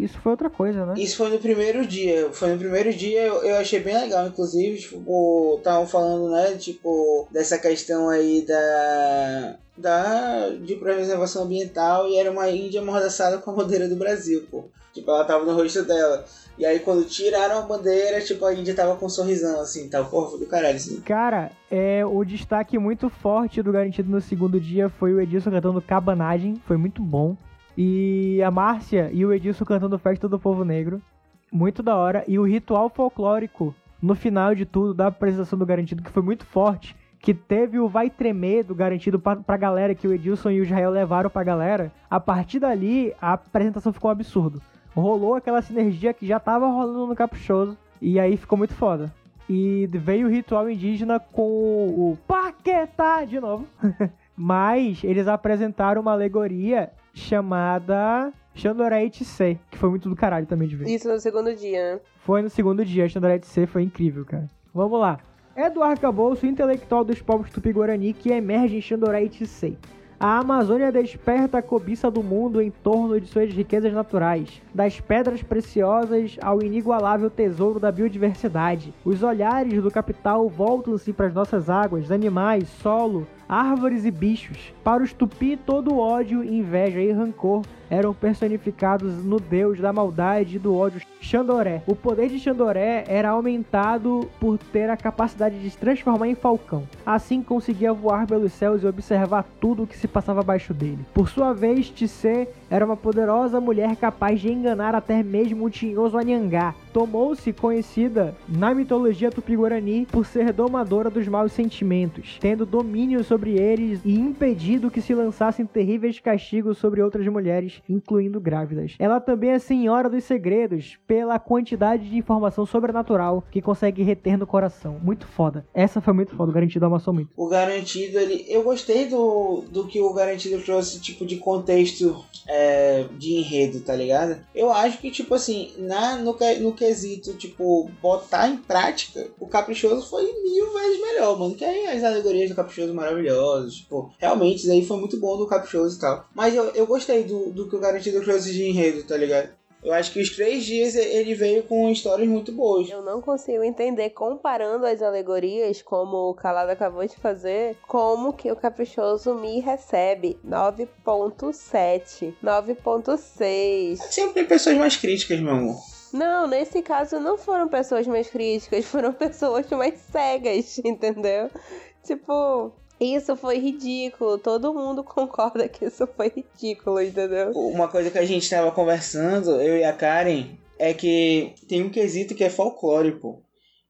isso foi outra coisa, né? Isso foi no primeiro dia. Foi no primeiro dia, eu, eu achei bem legal, inclusive, tipo, estavam falando, né, tipo, dessa questão aí da. Da, de preservação ambiental e era uma índia amordaçada com a bandeira do Brasil, pô. Tipo, ela tava no rosto dela. E aí quando tiraram a bandeira, tipo, a índia tava com um sorrisão, assim, tal. Porra, foi do caralho, assim. Cara, é, o destaque muito forte do Garantido no segundo dia foi o Edilson cantando Cabanagem, foi muito bom. E a Márcia e o Edilson cantando Festa do Povo Negro, muito da hora. E o ritual folclórico no final de tudo da apresentação do Garantido, que foi muito forte, que teve o Vai Tremer do Garantido pra, pra galera, que o Edilson e o Israel levaram pra galera. A partir dali, a apresentação ficou um absurdo. Rolou aquela sinergia que já tava rolando no Caprichoso, e aí ficou muito foda. E veio o ritual indígena com o Paquetá de novo. Mas eles apresentaram uma alegoria chamada Xandoré C, que foi muito do caralho também de ver. Isso no segundo dia, né? Foi no segundo dia, Xandoré C foi incrível, cara. Vamos lá. É do arcabouço intelectual dos povos tupi-guarani que emerge em Xandoré C. A Amazônia desperta a cobiça do mundo em torno de suas riquezas naturais, das pedras preciosas ao inigualável tesouro da biodiversidade. Os olhares do capital voltam-se para as nossas águas, animais, solo, árvores e bichos. Para os tupi, todo ódio, inveja e rancor eram personificados no deus da maldade e do ódio Xandoré. O poder de Xandoré era aumentado por ter a capacidade de se transformar em falcão. Assim conseguia voar pelos céus e observar tudo o que se passava abaixo dele. Por sua vez, Tissé era uma poderosa mulher capaz de enganar até mesmo o tinhoso Anhangá. Tomou-se conhecida na mitologia tupi-guarani por ser domadora dos maus sentimentos, tendo domínio sobre eles e impedido que se lançassem terríveis castigos sobre outras mulheres, incluindo grávidas. Ela também é senhora dos segredos pela quantidade de informação sobrenatural que consegue reter no coração. Muito foda. Essa foi muito foda, o Garantido amassou muito. O Garantido, ele. Eu gostei do, do que o Garantido trouxe, tipo, de contexto é, de enredo, tá ligado? Eu acho que, tipo assim, na, no, no quesito, tipo, botar em prática, o Caprichoso foi mil vezes melhor, mano. Que aí as alegorias do Caprichoso maravilhosas, tipo, realmente, isso aí foi muito bom do Caprichoso e tal. Mas eu, eu gostei do, do que o Garantido trouxe de enredo, tá ligado? Eu acho que os três dias ele veio com histórias muito boas. Eu não consigo entender, comparando as alegorias, como o Calado acabou de fazer, como que o Caprichoso me recebe 9.7, 9.6. Sempre tem pessoas mais críticas, meu amor. Não, nesse caso não foram pessoas mais críticas, foram pessoas mais cegas, entendeu? Tipo, isso foi ridículo. Todo mundo concorda que isso foi ridículo, entendeu? Uma coisa que a gente tava conversando, eu e a Karen, é que tem um quesito que é folclore, pô.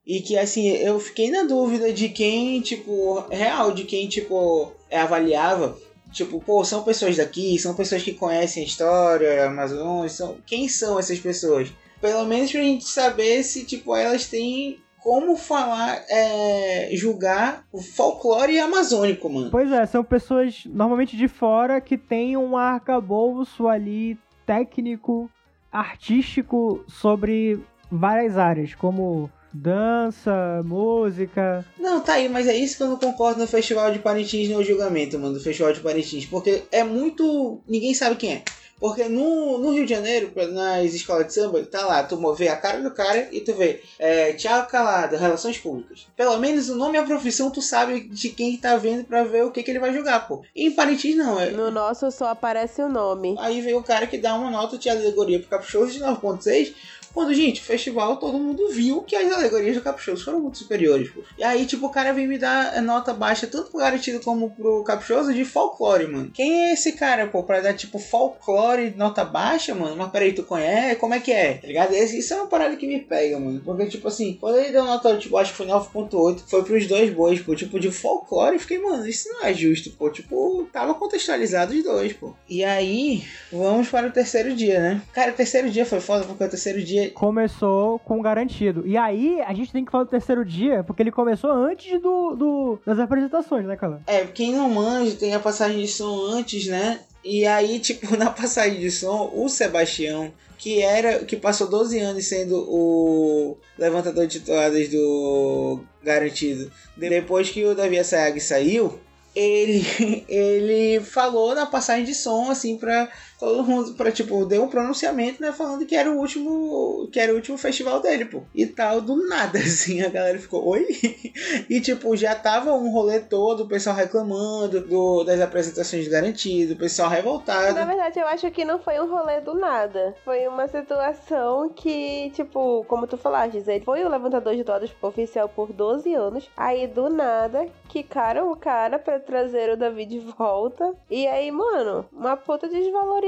E que assim, eu fiquei na dúvida de quem, tipo, real, de quem, tipo, avaliava. Tipo, pô, são pessoas daqui, são pessoas que conhecem a história, Amazonas, são... quem são essas pessoas? Pelo menos pra gente saber se, tipo, elas têm como falar, é, julgar o folclore amazônico, mano. Pois é, são pessoas normalmente de fora que têm um arcabouço ali técnico, artístico sobre várias áreas, como dança, música. Não, tá aí, mas é isso que eu não concordo no Festival de Parintins no julgamento, mano, do Festival de Parintins. Porque é muito. ninguém sabe quem é. Porque no, no Rio de Janeiro, nas escolas de samba, tá lá, tu vê a cara do cara e tu vê é, Thiago Calado, Relações Públicas. Pelo menos o nome e a profissão tu sabe de quem tá vendo pra ver o que, que ele vai jogar, pô. E em Parintins não, é. No nosso só aparece o nome. Aí veio o cara que dá uma nota de alegoria pro Caprichoso de 9.6. Quando, gente, festival, todo mundo viu que as alegorias do Caprichoso foram muito superiores, pô. E aí, tipo, o cara vem me dar nota baixa, tanto pro Garantido como pro Caprichoso, de folclore, mano. Quem é esse cara, pô, pra dar, tipo, folclore nota baixa, mano? Mas peraí, tu conhece? Como é que é? Tá ligado? Esse- Isso é uma parada que me pega, mano. Porque, tipo assim, quando ele deu nota, tipo, acho que foi 9.8, foi pros dois bois, pô. Tipo, de folclore, eu fiquei, mano, isso não é justo, pô. Tipo, tava contextualizado os dois, pô. E aí, vamos para o terceiro dia, né? Cara, o terceiro dia foi foda, porque o terceiro dia Começou com garantido. E aí, a gente tem que falar do terceiro dia, porque ele começou antes do, do- das apresentações, né, Calando? É, quem não manja tem a passagem de som antes, né? E aí, tipo, na passagem de som, o Sebastião, que era que passou 12 anos sendo o levantador de toadas do Garantido, depois que o Davi Assayag saiu, ele ele falou na passagem de som assim pra todo mundo para tipo deu um pronunciamento né falando que era o último que era o último festival dele pô e tal do nada assim a galera ficou oi e tipo já tava um rolê todo o pessoal reclamando do, das apresentações de garantido o pessoal revoltado Na verdade, eu acho que não foi um rolê do nada. Foi uma situação que, tipo, como tu falaste, ele foi o levantador de todas oficial por 12 anos. Aí, do nada, quicaram o cara pra trazer o Davi de volta. E aí, mano, uma puta desvalorização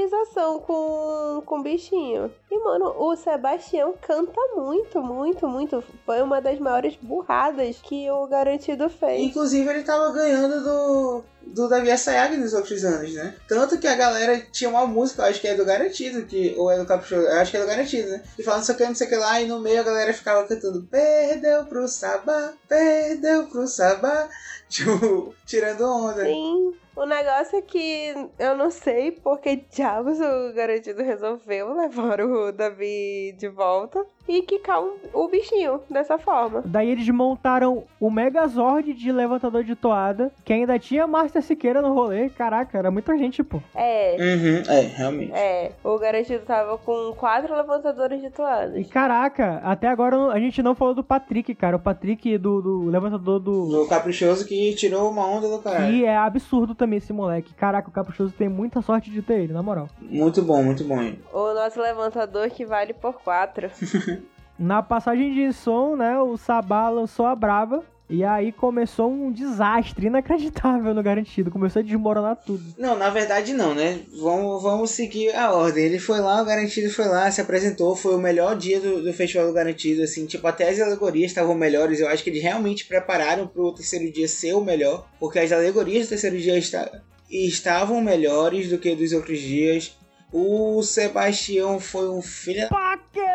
com, com o bichinho. E, mano, o Sebastião canta muito, muito, muito. Foi uma das maiores burradas que o Garantido fez. Inclusive, ele tava ganhando do, do Davi Assayag nos outros anos, né? Tanto que a galera tinha uma música, eu acho que é do Garantido, que, ou é do Caprichoso, eu acho que é do Garantido, né? E falando isso aqui, não sei o que lá, e no meio a galera ficava cantando Perdeu pro Sabá, perdeu pro Sabá, tipo, tirando onda. Sim. O negócio é que eu não sei porque diabos o garantido resolveu levar o Davi de volta e quicar o, o bichinho dessa forma. Daí eles montaram o Megazord de levantador de toada, que ainda tinha Márcia Siqueira no rolê. Caraca, era muita gente, pô. É, Uhum, é, realmente. é. O garantido tava com quatro levantadores de E toadas. caraca, até agora a gente não falou do Patrick, cara. O Patrick do, do levantador do. Do caprichoso que tirou uma onda do caralho. Que é absurdo também esse moleque. Caraca, o Caprichoso tem muita sorte de ter ele, na moral. Muito bom, muito bom. hein? O nosso levantador que vale por quatro. Na passagem de som, né, o Sabá lançou a Brava. E aí começou um desastre inacreditável no Garantido. Começou a desmoronar tudo. Não, na verdade não, né? Vamos, vamos seguir a ordem. Ele foi lá, o Garantido foi lá, se apresentou, foi o melhor dia do, do Festival do Garantido, assim, tipo, até as alegorias estavam melhores. Eu acho que eles realmente prepararam pro terceiro dia ser o melhor, porque as alegorias do terceiro dia esta- estavam melhores do que dos outros dias. O Sebastião foi um filho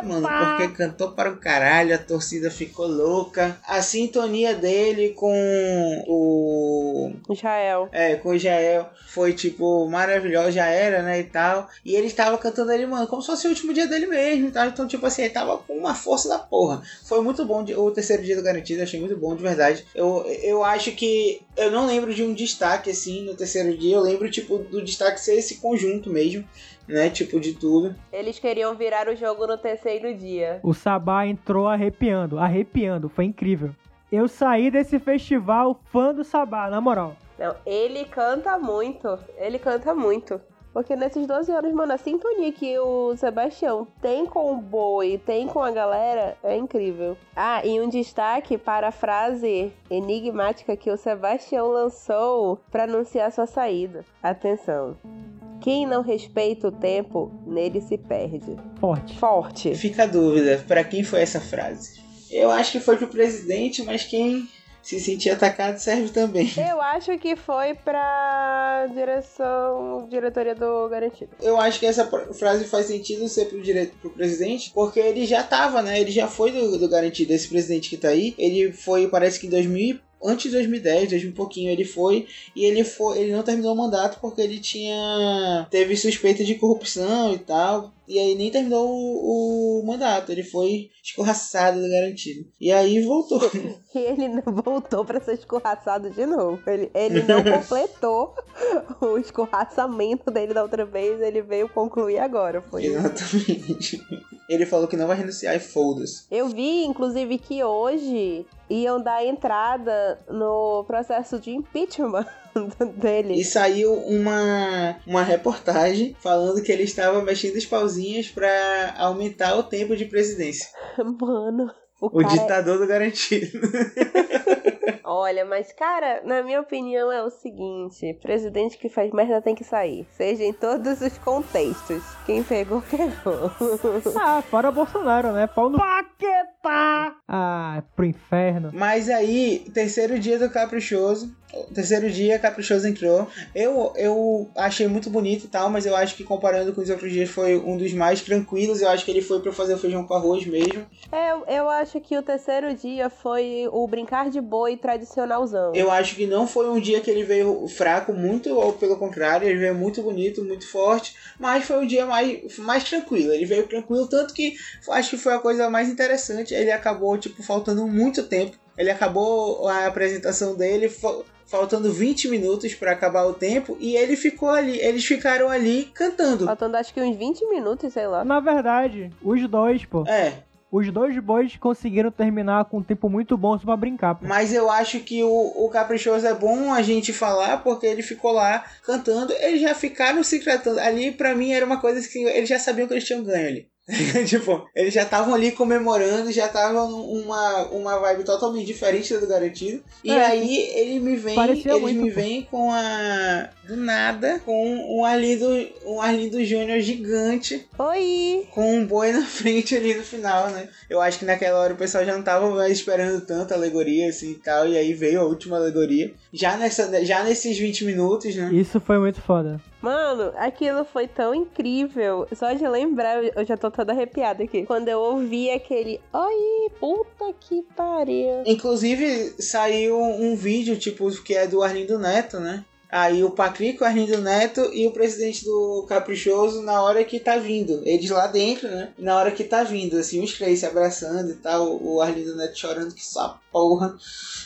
Mano, porque cantou para o caralho, a torcida ficou louca. A sintonia dele com o. Israel. É, com o Jael foi tipo maravilhosa, já era, né? E tal. E ele estava cantando ali, mano, como se fosse o último dia dele mesmo, tá? Então, tipo assim, ele tava com uma força da porra. Foi muito bom de- o terceiro dia do Garantido, achei muito bom, de verdade. Eu, eu acho que. Eu não lembro de um destaque assim no terceiro dia, eu lembro, tipo, do destaque ser esse conjunto mesmo, né? Tipo, de tudo. Eles queriam virar o jogo no terceiro dia. O Sabá entrou arrepiando, arrepiando. Foi incrível. Eu saí desse festival fã do Sabá, na moral. Não, ele canta muito. Ele canta muito. Porque nesses 12 anos, mano, a sintonia que o Sebastião tem com o boi, tem com a galera, é incrível. Ah, e um destaque para a frase enigmática que o Sebastião lançou para anunciar sua saída. Atenção. Quem não respeita o tempo, nele se perde. Forte. Forte. Fica a dúvida, pra quem foi essa frase? Eu acho que foi pro presidente, mas quem se sentir atacado serve também. Eu acho que foi pra direção, diretoria do Garantido. Eu acho que essa frase faz sentido ser pro, dire... pro presidente, porque ele já tava, né? Ele já foi do, do garantido, esse presidente que tá aí. Ele foi, parece que em 2000 e- Antes de 2010, 2000 e pouquinho, ele foi e ele foi, ele não terminou o mandato porque ele tinha teve suspeita de corrupção e tal, e aí nem terminou o, o mandato, ele foi escorraçado do garantido. E aí voltou. E ele não voltou pra ser escorraçado de novo. Ele, ele não completou o escorraçamento dele da outra vez, ele veio concluir agora. Foi. Exatamente. Ele falou que não vai renunciar e foda-se. Eu vi, inclusive, que hoje iam dar entrada no processo de impeachment dele. E saiu uma, uma reportagem falando que ele estava mexendo os pauzinhos pra aumentar o tempo de presidência. Mano, o, O cara. ditador do garantido. Olha, mas, cara, na minha opinião é o seguinte: presidente que faz merda tem que sair. Seja em todos os contextos. Quem pegou, pegou. Ah, fora Bolsonaro, né? Pau no Paquetá! Ah, pro inferno. Mas aí, terceiro dia do Caprichoso. Terceiro dia, Caprichoso entrou. Eu, eu achei muito bonito e tal, mas eu acho que comparando com os outros dias foi um dos mais tranquilos. Eu acho que ele foi pra fazer o feijão com arroz mesmo. É, eu, eu acho que o terceiro dia foi o brincar de boi tradicionalzão. Eu acho que não foi um dia que ele veio fraco, muito, ou pelo contrário, ele veio muito bonito, muito forte, mas foi um dia mais, mais tranquilo. Ele veio tranquilo, tanto que acho que foi a coisa mais interessante. Ele acabou, tipo, faltando muito tempo. Ele acabou a apresentação dele fa- faltando 20 minutos para acabar o tempo e ele ficou ali, eles ficaram ali cantando. Faltando acho que uns 20 minutos, sei lá. Na verdade, os dois, pô. É, Os dois bois conseguiram terminar com um tempo muito bom só pra brincar, pô. Mas eu acho que o, o Caprichoso é bom a gente falar porque ele ficou lá cantando. Eles já ficaram se tratando. Ali, pra mim, era uma coisa que eles já sabiam que eles tinham ganho ali. tipo, eles já estavam ali comemorando, já estavam uma, uma vibe totalmente diferente da do Garantido. E É. aí ele me vem, eles muito, me pô. vêm com a. Do nada, com um Arlindo, um Arlindo Júnior gigante Oi! com um boi na frente ali no final, né? Eu acho que naquela hora o pessoal já não tava mais esperando tanta alegoria assim e tal, e aí veio a última alegoria. Já, nessa, já nesses 20 minutos, né? Isso foi muito foda. Mano, aquilo foi tão incrível. Só de lembrar, eu já tô toda arrepiada aqui. Quando eu ouvi aquele. Oi, puta que pariu. Inclusive saiu um vídeo, tipo, que é do Arlindo Neto, né? Aí o Patrick, o Arlindo Neto e o presidente do Caprichoso na hora que tá vindo. Eles lá dentro, né? Na hora que tá vindo, assim, os três se abraçando e tal. O Arlindo Neto chorando que só porra.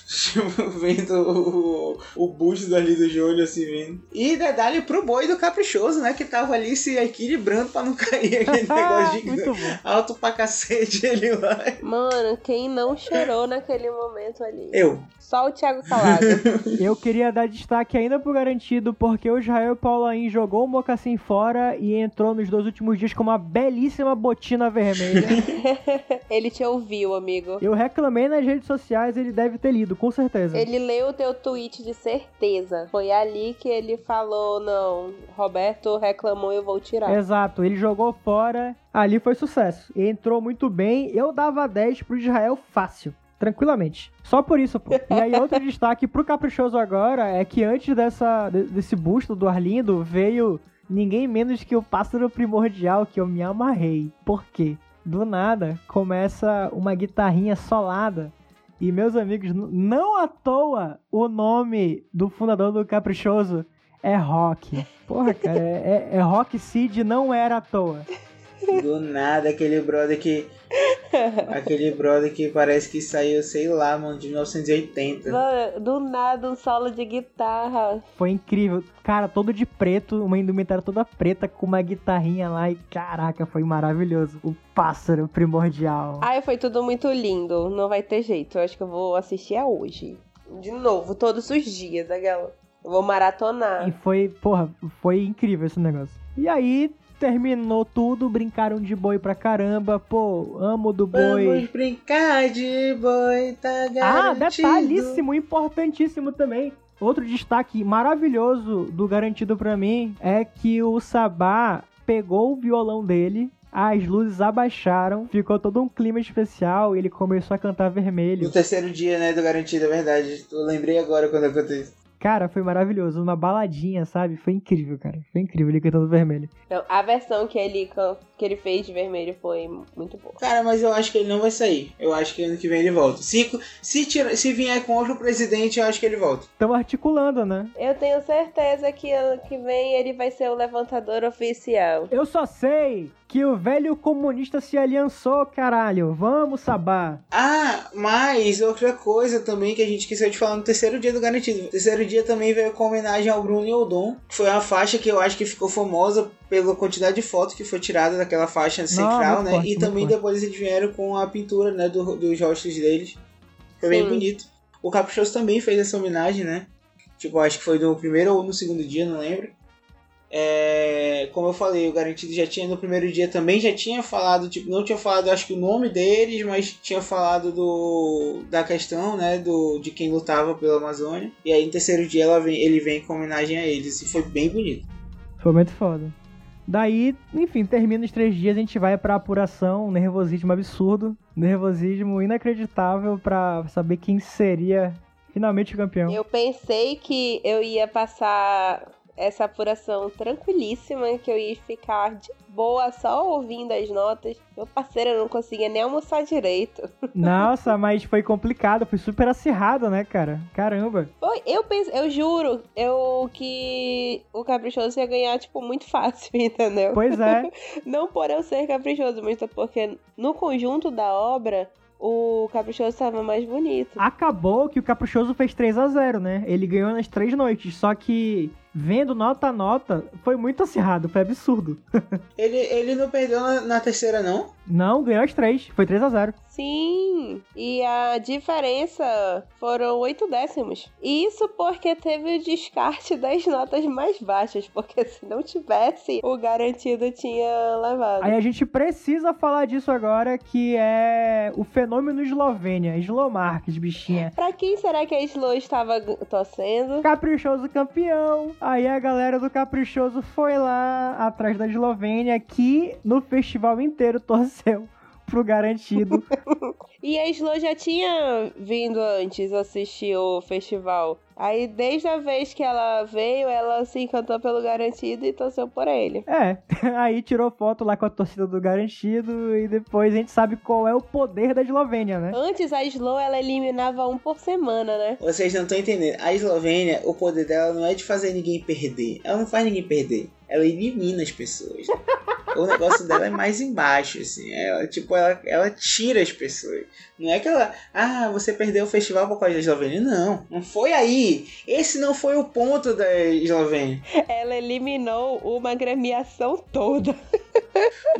vendo o, o busto do Arlindo Júnior, assim, vendo. E dedalhe pro boi do Caprichoso, né? Que tava ali se equilibrando pra não cair aquele negócio de alto pra cacete. Ele vai. Mano, quem não chorou naquele momento ali? Eu. Só o Thiago Calado. Eu queria dar destaque ainda pro garantido, porque o Israel Paulain jogou o mocassim fora e entrou nos dois últimos dias com uma belíssima botina vermelha. ele te ouviu, amigo. Eu reclamei nas redes sociais, ele deve ter lido, com certeza. Ele leu o teu tweet de certeza. Foi ali que ele falou: não, Roberto reclamou, eu vou tirar. Exato, ele jogou fora, ali foi sucesso. Entrou muito bem, eu dava 10 pro Israel fácil. Tranquilamente. Só por isso, pô. E aí, outro destaque pro Caprichoso agora é que antes dessa, de- desse busto do Arlindo veio ninguém menos que o pássaro primordial que eu me amarrei. Por quê? Do nada começa uma guitarrinha solada. E meus amigos, não à toa o nome do fundador do Caprichoso é Rock. Porra, cara, é, é, é Rock Seed não era à toa. Do nada, aquele brother que. aquele brother que parece que saiu, sei lá, mano, de 1980. Mano, Do nada, um solo de guitarra. Foi incrível. Cara, todo de preto, uma indumentária toda preta com uma guitarrinha lá e caraca, foi maravilhoso. O pássaro primordial. Ai, foi tudo muito lindo. Não vai ter jeito. Eu acho que eu vou assistir a hoje. De novo, todos os dias, aquela. Eu vou maratonar. E foi, porra, foi incrível esse negócio. E aí, terminou tudo, brincaram de boi pra caramba. Pô, amo do boi. Vamos brincar de boi, tá Ah, garantido. detalhíssimo, importantíssimo também. Outro destaque maravilhoso do garantido pra mim é que o Sabá pegou o violão dele, as luzes abaixaram, ficou todo um clima especial e ele começou a cantar No vermelho. terceiro dia, né, do garantido, é verdade. Eu lembrei agora quando aconteceu. Cara, foi maravilhoso, uma baladinha, sabe? Foi incrível, cara. Foi incrível ele cantando vermelho. Não, a versão que ele, que ele fez de vermelho foi muito boa. Cara, mas eu acho que ele não vai sair. Eu acho que ano que vem ele volta. Se, se, tira, se vier com outro presidente, eu acho que ele volta. Estamos articulando, né? Eu tenho certeza que ano que vem ele vai ser o levantador oficial. Eu só sei que o velho comunista se aliançou, caralho. Vamos, Sabá. Ah, mas outra coisa também que a gente esqueceu de falar no terceiro dia do Garantido. Terceiro dia também veio com homenagem ao Bruno Yoldon. Foi uma faixa que eu acho que ficou famosa pela quantidade de fotos que foi tirada daquela faixa central, né? forte, e também forte. depois eles vieram com a pintura, né, do, dos rostos deles. Foi bem Sim. bonito. O Caprichoso também fez essa homenagem, né? Tipo, acho que foi no primeiro ou no segundo dia, não lembro. É, como eu falei, o Garantido já tinha no primeiro dia também, já tinha falado, tipo, não tinha falado, acho que o nome deles, mas tinha falado do da questão, né, do de quem lutava pela Amazônia. E aí no terceiro dia ela vem, ele vem com homenagem a eles e foi bem bonito. Foi muito foda. Daí, enfim, termina os três dias, a gente vai pra apuração, um nervosismo absurdo, nervosismo inacreditável pra saber quem seria finalmente o campeão. Eu pensei que eu ia passar essa apuração tranquilíssima, que eu ia ficar de boa só ouvindo as notas. Meu parceiro eu não conseguia nem almoçar direito. Nossa, mas foi complicado, foi super acirrado, né, cara? Caramba. Foi, eu pensei, eu juro, eu que o caprichoso ia ganhar, tipo, muito fácil, entendeu? Pois é. Não por eu ser caprichoso, mas porque no conjunto da obra, o caprichoso estava mais bonito. Acabou que o Caprichoso fez 3 a 0 né? Ele ganhou nas três noites, só que vendo nota a nota, foi muito acirrado, foi absurdo. Ele, ele não perdeu na, na terceira, não? Não, ganhou as três, foi 3 a 0 Sim, e a diferença foram oito décimos. Isso porque teve o descarte das notas mais baixas, porque se não tivesse, o garantido tinha levado. Aí a gente precisa falar disso agora, que é o fenômeno Eslovênia, Slomarques, bichinha. Pra quem será que a Slow estava torcendo? Caprichoso campeão. Aí a galera do Caprichoso foi lá atrás da Eslovênia, que no festival inteiro torceu pro garantido. E a Slo já tinha vindo antes assistir o festival. Aí, desde a vez que ela veio, ela se encantou pelo garantido e torceu por ele. É, aí tirou foto lá com a torcida do garantido e depois a gente sabe qual é o poder da Eslovênia, né? Antes, a Slo, ela eliminava um por semana, né? Vocês não estão entendendo. A Eslovênia, o poder dela não é de fazer ninguém perder. Ela não faz ninguém perder. Ela elimina as pessoas. o negócio dela é mais embaixo, assim. Ela, tipo, ela, ela tira as pessoas. Não é que ela. Ah, você perdeu o festival por causa da Eslovênia. Não, não foi aí. Esse não foi o ponto da Eslovênia. Ela eliminou uma gremiação toda.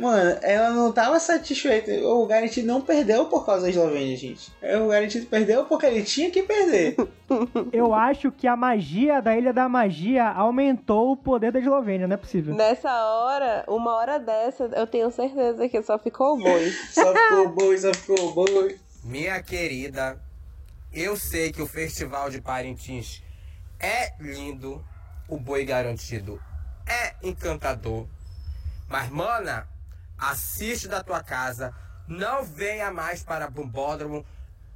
Mano, ela não tava satisfeita. O Garantido não perdeu por causa da Eslovênia, gente. O Garantido perdeu porque ele tinha que perder. Eu acho que a magia da Ilha da Magia aumentou o poder da Eslovênia, não é possível. Nessa hora, uma hora dessa, eu tenho certeza que só ficou o boi. só ficou o boi, só ficou o boi. Minha querida, eu sei que o Festival de Parintins é lindo, o boi garantido é encantador. Mas, mana, assiste da tua casa, não venha mais para Bumbódromo,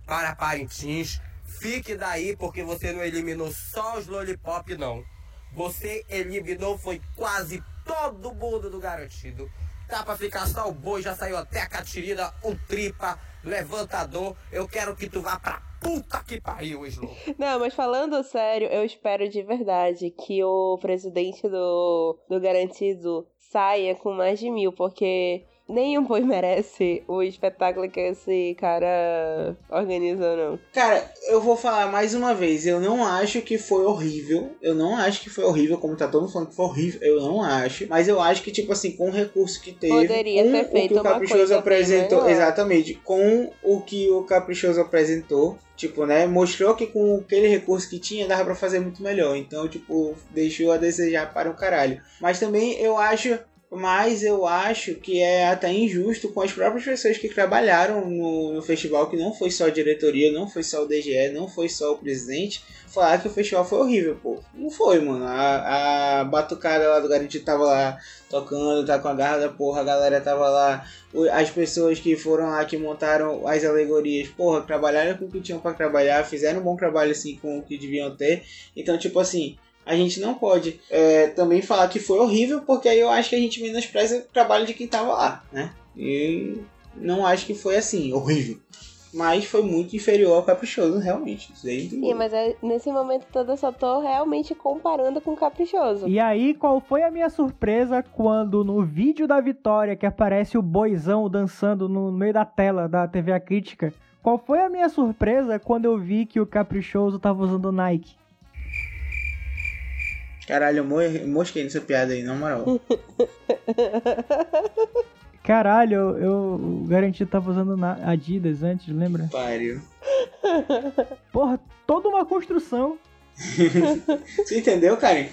para Parintins. Fique daí porque você não eliminou só os lollipop, não. Você eliminou foi quase todo mundo do garantido. Dá pra ficar só o boi, já saiu até a catirina, o tripa, levantador. Eu quero que tu vá pra puta que pariu, Slow. Não, mas falando sério, eu espero de verdade que o presidente do, do Garantido saia com mais de mil, porque nenhum boi merece o espetáculo que esse cara organizou, não. Cara, eu vou falar mais uma vez, eu não acho que foi horrível. Eu não acho que foi horrível, como tá todo mundo falando que foi horrível. Eu não acho. Mas eu acho que, tipo assim, com o recurso que teve. Poderia com ter feito o que o Caprichoso apresentou. melhor. Exatamente. Com o que o Caprichoso apresentou. Tipo, né? Mostrou que com aquele recurso que tinha dava pra fazer muito melhor. Então, tipo, deixou a desejar para o caralho. Mas também eu acho mas eu acho que é até injusto com as próprias pessoas que trabalharam no, no, festival, que não foi só a diretoria, não foi só o DGE, não foi só o presidente, falar que o festival foi horrível, pô. Não foi, mano. A, a batucada lá do Garantido tava lá tocando, tá com a garra da porra, a galera tava lá. As pessoas que foram lá, que montaram as alegorias, porra, trabalharam com o que tinham para trabalhar, fizeram um bom trabalho assim com o que deviam ter. Então, tipo assim, a gente não pode é, também falar que foi horrível, porque aí eu acho que a gente menospreza o trabalho de quem tava lá, né? E não acho que foi assim, horrível. Mas foi muito inferior ao Caprichoso, realmente. Isso Sim, mas é- nesse momento todo eu só tô realmente comparando com o Caprichoso. E aí, qual foi a minha surpresa quando no vídeo da vitória que aparece o boizão dançando no meio da tela da TV A Crítica? Qual foi a minha surpresa quando eu vi que o Caprichoso tava usando Nike? Caralho, eu mo- mosquei nessa piada aí, na moral. Caralho, eu, eu garanti que tava usando na- Adidas antes, lembra? Pariu. Porra, toda uma construção. Você entendeu, Karen?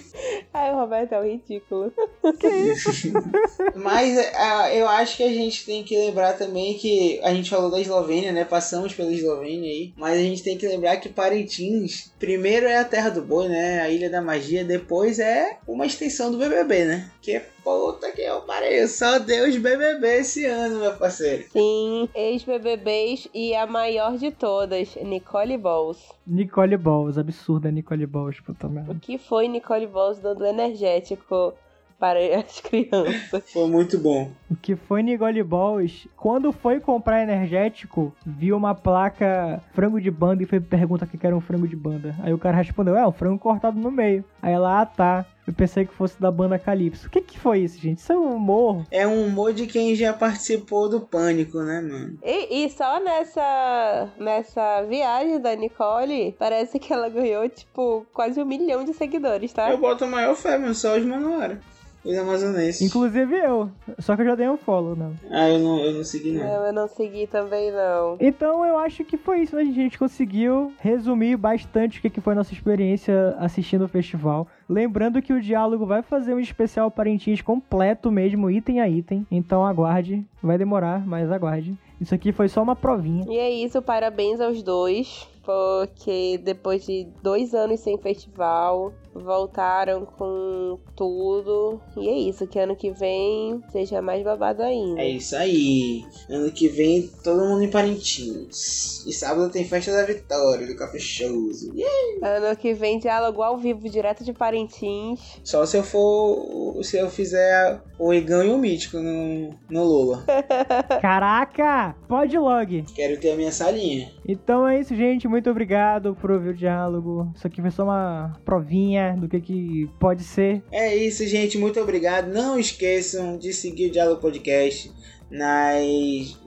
Ai, o Roberto é um ridículo. Mas ah, eu acho que a gente tem que lembrar também que a gente falou da Eslovênia, né? Passamos pela Eslovênia aí. Mas a gente tem que lembrar que Parintins, primeiro é a terra do boi, né? A Ilha da Magia. Depois é uma extensão do BBB, né? Que é puta que eu parei. Só Deus BBB esse ano, meu parceiro. Sim, ex-BBBs e a maior de todas, Nicole Balls. Nicole Balls, absurda Nicole Balls, puta O merda. que foi Nicole Balls dando energético para as crianças? Foi muito bom. O que foi Nicole Balls, quando foi comprar energético, viu uma placa frango de banda e foi perguntar o que que era um frango de banda. Aí o cara respondeu, é, um frango cortado no meio. Aí ela, ah tá, eu pensei que fosse da banda Calypso. O que que foi isso, gente? Isso é um humor. É um humor de quem já participou do Pânico, né, mano? E, e só nessa, nessa viagem da Nicole, parece que ela ganhou, tipo, quase um milhão de seguidores, tá? Eu boto a maior fé, mano. Só os Manoara. Os amazonenses. Inclusive eu. Só que eu já dei um follow, não. Ah, eu não, eu não segui, não. Não, eu não segui também, não. Então eu acho que foi isso, né, gente? A gente conseguiu resumir bastante o que foi a nossa experiência assistindo o festival. Lembrando que o Diálogo vai fazer um especial Parintins completo mesmo, item a item. Então aguarde. Vai demorar, mas aguarde. Isso aqui foi só uma provinha. E é isso, parabéns aos dois. Porque depois de dois anos sem festival, voltaram com tudo. E é isso, que ano que vem seja mais babado ainda. É isso aí. Ano que vem todo mundo em Parintins. E sábado tem festa da Vitória, do Caprichoso. Yeah. Ano que vem diálogo ao vivo, direto de Parintins. Só se eu for. Se eu fizer o Igão e o Mítico no, no Lula. Caraca! Pode log. Quero ter a minha salinha. Então é isso, gente. Muito obrigado por ouvir o diálogo. Isso aqui foi só uma provinha do que, que pode ser. É isso, gente. Muito obrigado. Não esqueçam de seguir o Diálogo Podcast nas,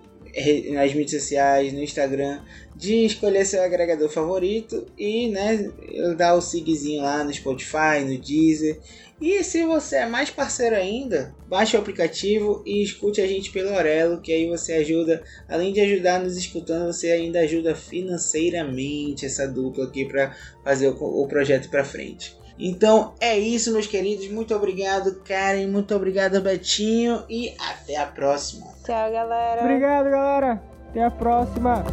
nas mídias sociais, no Instagram, de escolher seu agregador favorito e né, dar o sigzinho lá no Spotify, no Deezer. E se você é mais parceiro ainda, baixe o aplicativo e escute a gente pelo Orelo, que aí você ajuda, além de ajudar nos escutando, você ainda ajuda financeiramente essa dupla aqui para fazer o, o projeto para frente. Então é isso, meus queridos. Muito obrigado, Karen. Muito obrigado, Betinho. E até a próxima. Tchau, galera. Obrigado, galera. Até a próxima.